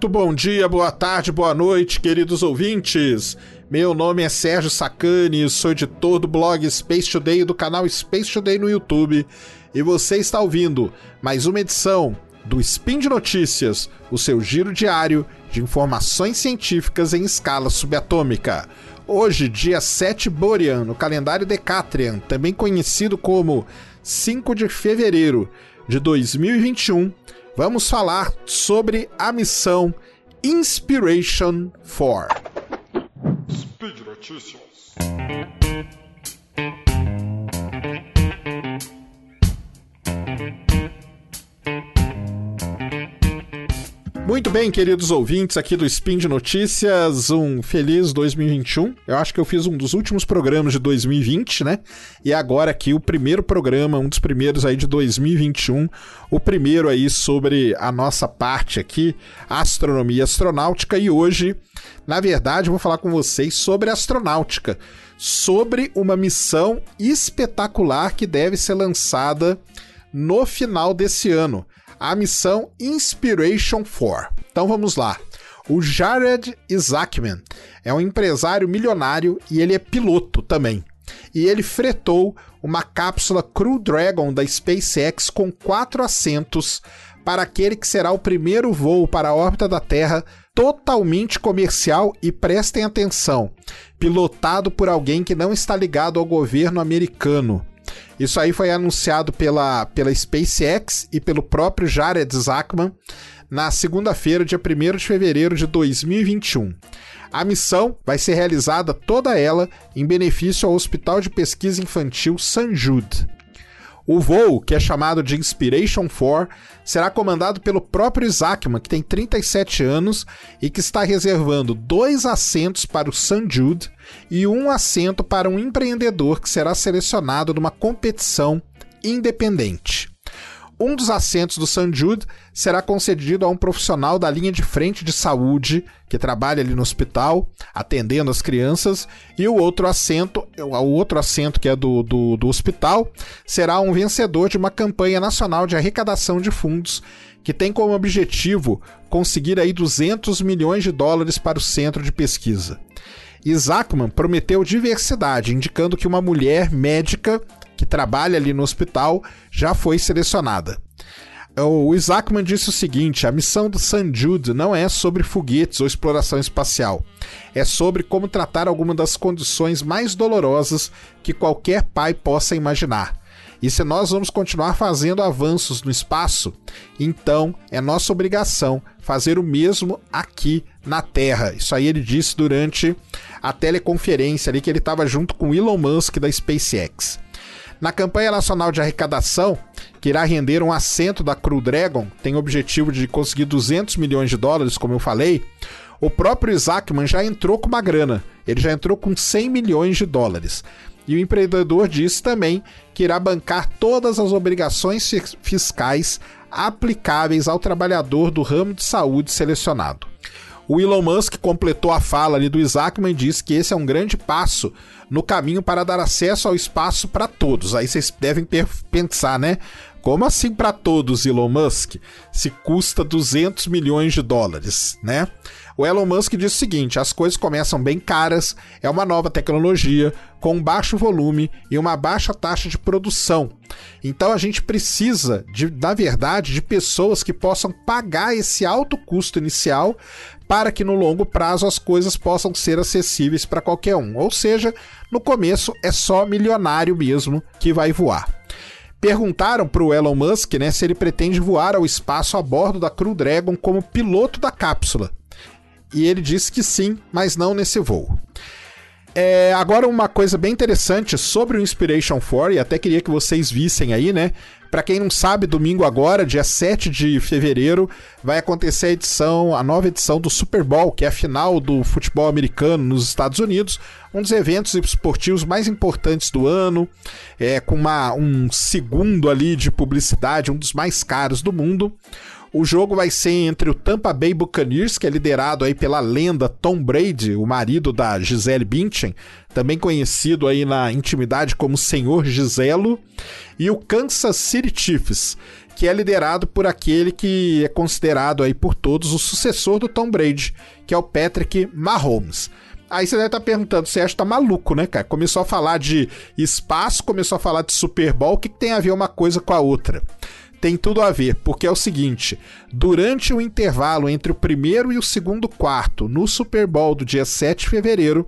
Muito bom dia, boa tarde, boa noite, queridos ouvintes. Meu nome é Sérgio Sacani, sou editor do blog Space Today do canal Space Today no YouTube. E você está ouvindo mais uma edição do Spin de Notícias, o seu giro diário de informações científicas em escala subatômica. Hoje, dia 7 Borean, no calendário Decatrian, também conhecido como 5 de fevereiro de 2021, vamos falar sobre a missão Inspiration 4. Speed Notícias. Muito bem, queridos ouvintes aqui do Spin de Notícias, um feliz 2021. Eu acho que eu fiz um dos últimos programas de 2020, né? E agora aqui o primeiro programa, um dos primeiros aí de 2021, o primeiro aí sobre a nossa parte aqui, astronomia astronáutica e hoje, na verdade, eu vou falar com vocês sobre astronáutica, sobre uma missão espetacular que deve ser lançada no final desse ano a missão Inspiration 4. Então vamos lá. O Jared Isaacman é um empresário milionário e ele é piloto também. E ele fretou uma cápsula Crew Dragon da SpaceX com quatro assentos para aquele que será o primeiro voo para a órbita da Terra totalmente comercial e prestem atenção, pilotado por alguém que não está ligado ao governo americano. Isso aí foi anunciado pela, pela SpaceX e pelo próprio Jared Zachman na segunda-feira, dia 1 de fevereiro de 2021. A missão vai ser realizada toda ela em benefício ao Hospital de Pesquisa Infantil St. Jude. O voo, que é chamado de Inspiration 4, será comandado pelo próprio Isaacman, que tem 37 anos e que está reservando dois assentos para o St. Jude e um assento para um empreendedor que será selecionado numa competição independente. Um dos assentos do St. Jude será concedido a um profissional da linha de frente de saúde que trabalha ali no hospital, atendendo as crianças, e o outro assento, o outro assento que é do, do, do hospital, será um vencedor de uma campanha nacional de arrecadação de fundos que tem como objetivo conseguir aí 200 milhões de dólares para o centro de pesquisa. Isaacman prometeu diversidade, indicando que uma mulher médica que trabalha ali no hospital, já foi selecionada. O Isaacman disse o seguinte: a missão do St. Jude não é sobre foguetes ou exploração espacial. É sobre como tratar alguma das condições mais dolorosas que qualquer pai possa imaginar. E se nós vamos continuar fazendo avanços no espaço, então é nossa obrigação fazer o mesmo aqui na Terra. Isso aí ele disse durante a teleconferência ali que ele estava junto com Elon Musk da SpaceX. Na campanha nacional de arrecadação, que irá render um assento da Crew Dragon, tem o objetivo de conseguir 200 milhões de dólares, como eu falei, o próprio Isaacman já entrou com uma grana. Ele já entrou com 100 milhões de dólares. E o empreendedor disse também que irá bancar todas as obrigações fiscais aplicáveis ao trabalhador do ramo de saúde selecionado. O Elon Musk completou a fala ali do Isaacman e disse que esse é um grande passo no caminho para dar acesso ao espaço para todos. Aí vocês devem pensar, né? Como assim para todos, Elon Musk? Se custa 200 milhões de dólares, né? O Elon Musk diz o seguinte: as coisas começam bem caras, é uma nova tecnologia com baixo volume e uma baixa taxa de produção. Então a gente precisa, de, na verdade, de pessoas que possam pagar esse alto custo inicial para que no longo prazo as coisas possam ser acessíveis para qualquer um. Ou seja, no começo é só milionário mesmo que vai voar. Perguntaram para o Elon Musk né, se ele pretende voar ao espaço a bordo da Crew Dragon como piloto da cápsula e ele disse que sim, mas não nesse voo. É, agora uma coisa bem interessante sobre o Inspiration 4, e até queria que vocês vissem aí, né? Para quem não sabe, domingo agora, dia 7 de fevereiro, vai acontecer a edição, a nova edição do Super Bowl, que é a final do futebol americano nos Estados Unidos, um dos eventos esportivos mais importantes do ano, é, com uma, um segundo ali de publicidade, um dos mais caros do mundo. O jogo vai ser entre o Tampa Bay Buccaneers, que é liderado aí pela lenda Tom Brady, o marido da Gisele Bündchen, também conhecido aí na intimidade como Senhor Giselo, e o Kansas City Chiefs, que é liderado por aquele que é considerado aí por todos o sucessor do Tom Brady, que é o Patrick Mahomes. Aí você deve estar perguntando, você acha que tá maluco, né, cara? Começou a falar de espaço, começou a falar de Super Bowl, o que, que tem a ver uma coisa com a outra? Tem tudo a ver, porque é o seguinte: durante o intervalo entre o primeiro e o segundo quarto, no Super Bowl do dia 7 de fevereiro,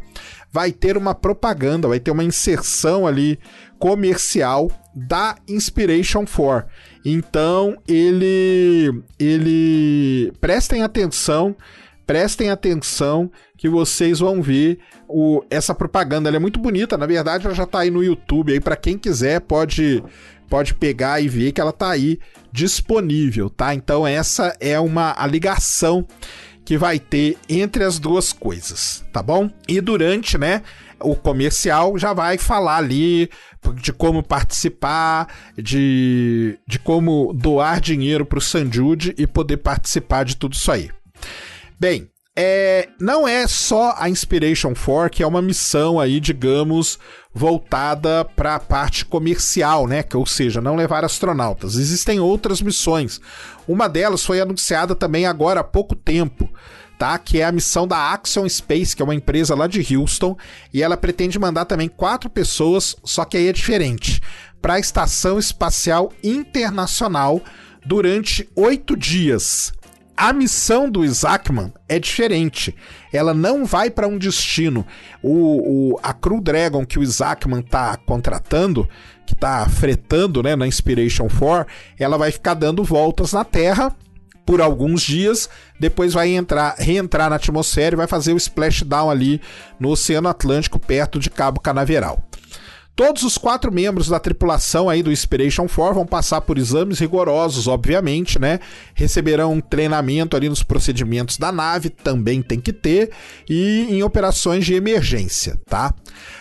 vai ter uma propaganda, vai ter uma inserção ali comercial da Inspiration 4. Então, ele ele prestem atenção, prestem atenção que vocês vão ver o, essa propaganda. Ela é muito bonita, na verdade ela já está aí no YouTube aí para quem quiser pode pode pegar e ver que ela está aí disponível, tá? Então essa é uma a ligação que vai ter entre as duas coisas, tá bom? E durante, né, o comercial já vai falar ali de como participar, de, de como doar dinheiro para o Sanjude e poder participar de tudo isso aí. Bem, é, não é só a Inspiration 4 que é uma missão aí, digamos, voltada para a parte comercial, né? Ou seja, não levar astronautas. Existem outras missões. Uma delas foi anunciada também agora há pouco tempo. Tá, que é a missão da Axion Space, que é uma empresa lá de Houston, e ela pretende mandar também quatro pessoas, só que aí é diferente, para a Estação Espacial Internacional durante oito dias. A missão do Isaacman é diferente. Ela não vai para um destino. O, o, a Crew Dragon que o Isaacman está contratando, que está fretando né, na Inspiration 4, ela vai ficar dando voltas na Terra por alguns dias, depois vai entrar, reentrar na atmosfera e vai fazer o splashdown ali no Oceano Atlântico, perto de Cabo Canaveral. Todos os quatro membros da tripulação aí do Inspiration 4 vão passar por exames rigorosos, obviamente, né? Receberão um treinamento ali nos procedimentos da nave, também tem que ter, e em operações de emergência, tá?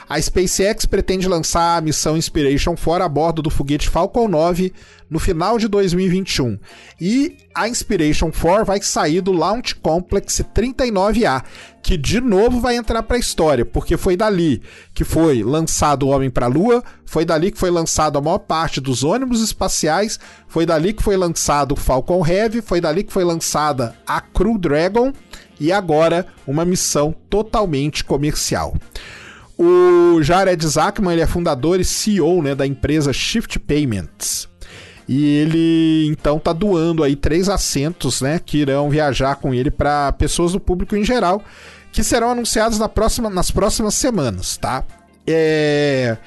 A SpaceX pretende lançar a missão Inspiration 4 a bordo do foguete Falcon 9 no final de 2021. E a Inspiration 4 vai sair do Launch Complex 39A, que de novo vai entrar para a história, porque foi dali que foi lançado o Homem para a Lua, foi dali que foi lançado a maior parte dos ônibus espaciais, foi dali que foi lançado o Falcon Heavy, foi dali que foi lançada a Crew Dragon e agora uma missão totalmente comercial. O Jared Zachman ele é fundador e CEO né, da empresa Shift Payments. E ele então tá doando aí três assentos, né, que irão viajar com ele para pessoas do público em geral, que serão anunciados na próxima, nas próximas semanas, tá? É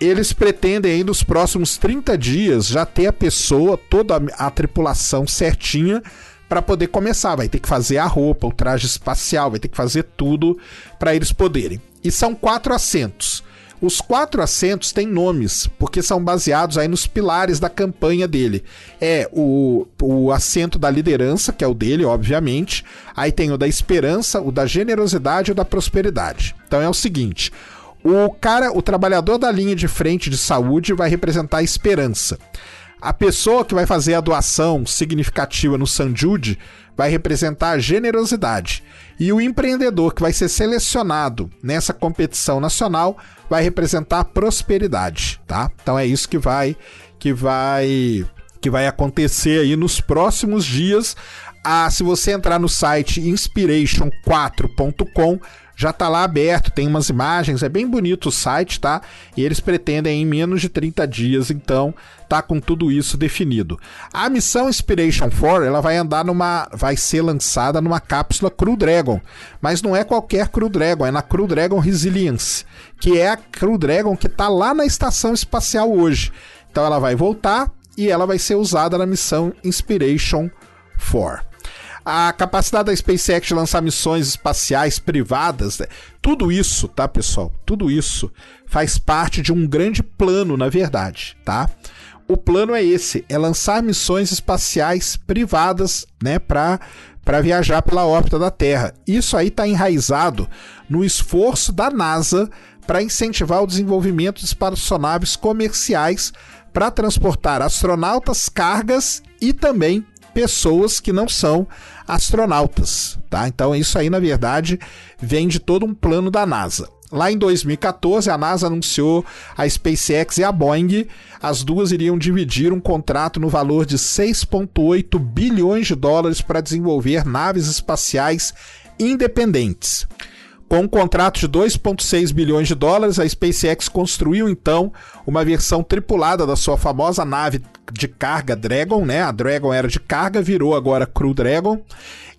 eles pretendem aí nos próximos 30 dias já ter a pessoa, toda a, a tripulação certinha para poder começar. Vai ter que fazer a roupa, o traje espacial, vai ter que fazer tudo para eles poderem. E são quatro assentos. Os quatro assentos têm nomes, porque são baseados aí nos pilares da campanha dele. É o, o assento da liderança, que é o dele, obviamente. Aí tem o da esperança, o da generosidade e o da prosperidade. Então é o seguinte: o cara, o trabalhador da linha de frente de saúde vai representar a esperança. A pessoa que vai fazer a doação significativa no Sanjude vai representar a generosidade. E o empreendedor que vai ser selecionado nessa competição nacional vai representar a prosperidade, tá? Então é isso que vai que vai que vai acontecer aí nos próximos dias. Ah, se você entrar no site inspiration4.com, já tá lá aberto, tem umas imagens, é bem bonito o site, tá? E eles pretendem em menos de 30 dias, então tá com tudo isso definido. A missão Inspiration 4, ela vai andar numa vai ser lançada numa cápsula Crew Dragon, mas não é qualquer Crew Dragon, é na Crew Dragon Resilience, que é a Crew Dragon que tá lá na estação espacial hoje. Então ela vai voltar e ela vai ser usada na missão Inspiration 4 a capacidade da SpaceX de lançar missões espaciais privadas, né? tudo isso, tá, pessoal? Tudo isso faz parte de um grande plano, na verdade, tá? O plano é esse, é lançar missões espaciais privadas, né, para para viajar pela órbita da Terra. Isso aí está enraizado no esforço da NASA para incentivar o desenvolvimento de espaçonaves comerciais para transportar astronautas, cargas e também pessoas que não são astronautas, tá? Então isso aí na verdade vem de todo um plano da NASA. Lá em 2014, a NASA anunciou a SpaceX e a Boeing. As duas iriam dividir um contrato no valor de 6,8 bilhões de dólares para desenvolver naves espaciais independentes. Com um contrato de 2,6 bilhões de dólares, a SpaceX construiu então uma versão tripulada da sua famosa nave de carga Dragon, né? A Dragon era de carga, virou agora Crew Dragon.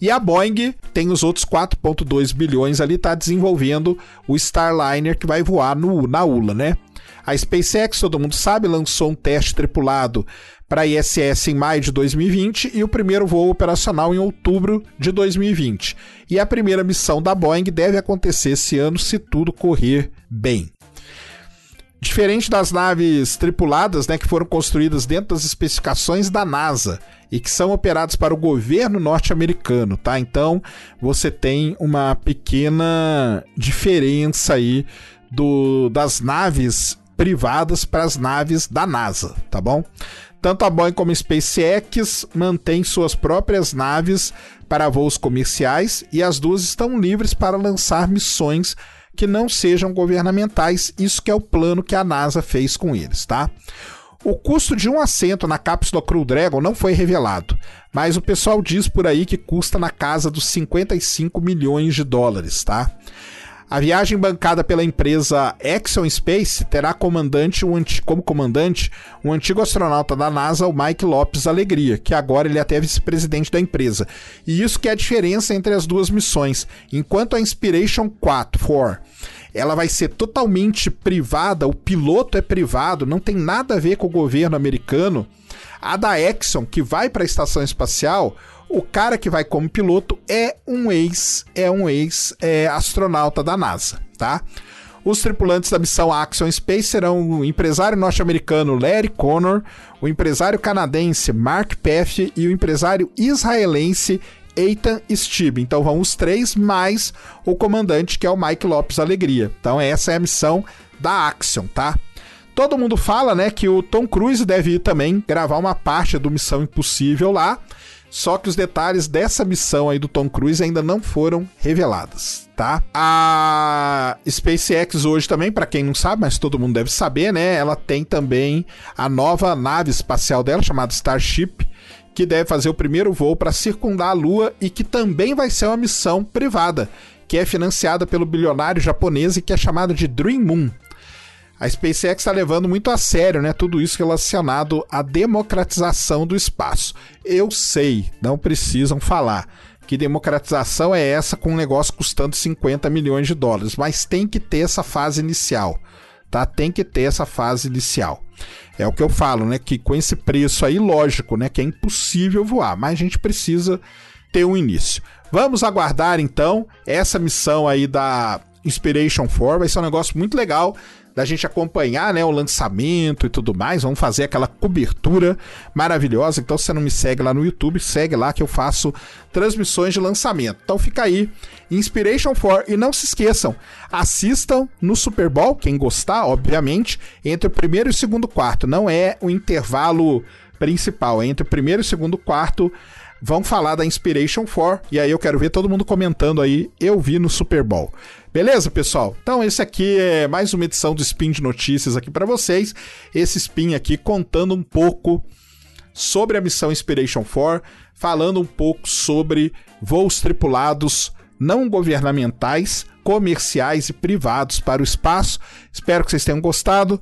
E a Boeing tem os outros 4,2 bilhões ali, está desenvolvendo o Starliner que vai voar no, na ULA, né? A SpaceX, todo mundo sabe, lançou um teste tripulado para ISS em maio de 2020 e o primeiro voo operacional em outubro de 2020. E a primeira missão da Boeing deve acontecer esse ano se tudo correr bem. Diferente das naves tripuladas, né, que foram construídas dentro das especificações da NASA e que são operadas para o governo norte-americano, tá? Então, você tem uma pequena diferença aí do, das naves privadas para as naves da NASA, tá bom? Tanto a Boeing como a SpaceX mantêm suas próprias naves para voos comerciais e as duas estão livres para lançar missões que não sejam governamentais. Isso que é o plano que a NASA fez com eles, tá? O custo de um assento na cápsula Crew Dragon não foi revelado, mas o pessoal diz por aí que custa na casa dos 55 milhões de dólares, tá? A viagem bancada pela empresa Exxon Space terá comandante, um como comandante um antigo astronauta da NASA, o Mike Lopes Alegria, que agora ele é até vice-presidente da empresa. E isso que é a diferença entre as duas missões. Enquanto a Inspiration 4, 4 ela vai ser totalmente privada, o piloto é privado, não tem nada a ver com o governo americano. A da Exxon, que vai para a estação espacial, o cara que vai como piloto é um ex, é um ex é, astronauta da NASA, tá? Os tripulantes da missão Axiom Space serão o empresário norte-americano Larry Connor, o empresário canadense Mark Peff e o empresário israelense Ethan Stibb. Então vão os três mais o comandante que é o Mike Lopes Alegria. Então essa é a missão da Axiom, tá? Todo mundo fala, né, que o Tom Cruise deve ir também gravar uma parte do Missão Impossível lá. Só que os detalhes dessa missão aí do Tom Cruise ainda não foram revelados, tá? A SpaceX hoje também, para quem não sabe, mas todo mundo deve saber, né? Ela tem também a nova nave espacial dela chamada Starship, que deve fazer o primeiro voo para circundar a Lua e que também vai ser uma missão privada, que é financiada pelo bilionário japonês e que é chamada de Dream Moon a SpaceX está levando muito a sério, né? Tudo isso relacionado à democratização do espaço. Eu sei, não precisam falar que democratização é essa com um negócio custando 50 milhões de dólares, mas tem que ter essa fase inicial, tá? Tem que ter essa fase inicial. É o que eu falo, né? Que com esse preço aí, lógico, né? Que é impossível voar, mas a gente precisa ter um início. Vamos aguardar então essa missão aí da Inspiration 4, vai ser um negócio muito legal da gente acompanhar né, o lançamento e tudo mais. Vamos fazer aquela cobertura maravilhosa. Então, se você não me segue lá no YouTube, segue lá que eu faço transmissões de lançamento. Então fica aí, Inspiration 4. E não se esqueçam, assistam no Super Bowl, quem gostar, obviamente, entre o primeiro e o segundo quarto. Não é o intervalo principal, é entre o primeiro e o segundo quarto vão falar da Inspiration 4 e aí eu quero ver todo mundo comentando aí, eu vi no Super Bowl. Beleza, pessoal? Então esse aqui é mais uma edição do Spin de Notícias aqui para vocês. Esse spin aqui contando um pouco sobre a missão Inspiration 4, falando um pouco sobre voos tripulados não governamentais, comerciais e privados para o espaço. Espero que vocês tenham gostado.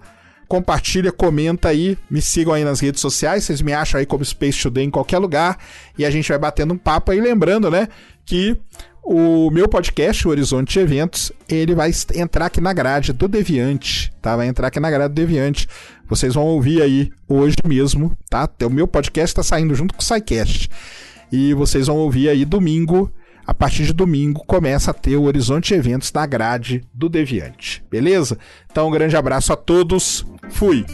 Compartilha, comenta aí, me sigam aí nas redes sociais, vocês me acham aí como Space Today em qualquer lugar e a gente vai batendo um papo aí, lembrando, né, que o meu podcast, o Horizonte Eventos, ele vai entrar aqui na grade do Deviante, tá? Vai entrar aqui na grade do Deviante. Vocês vão ouvir aí hoje mesmo, tá? O meu podcast está saindo junto com o SciCast. E vocês vão ouvir aí domingo, a partir de domingo, começa a ter o Horizonte Eventos na grade do Deviante, beleza? Então, um grande abraço a todos, fui!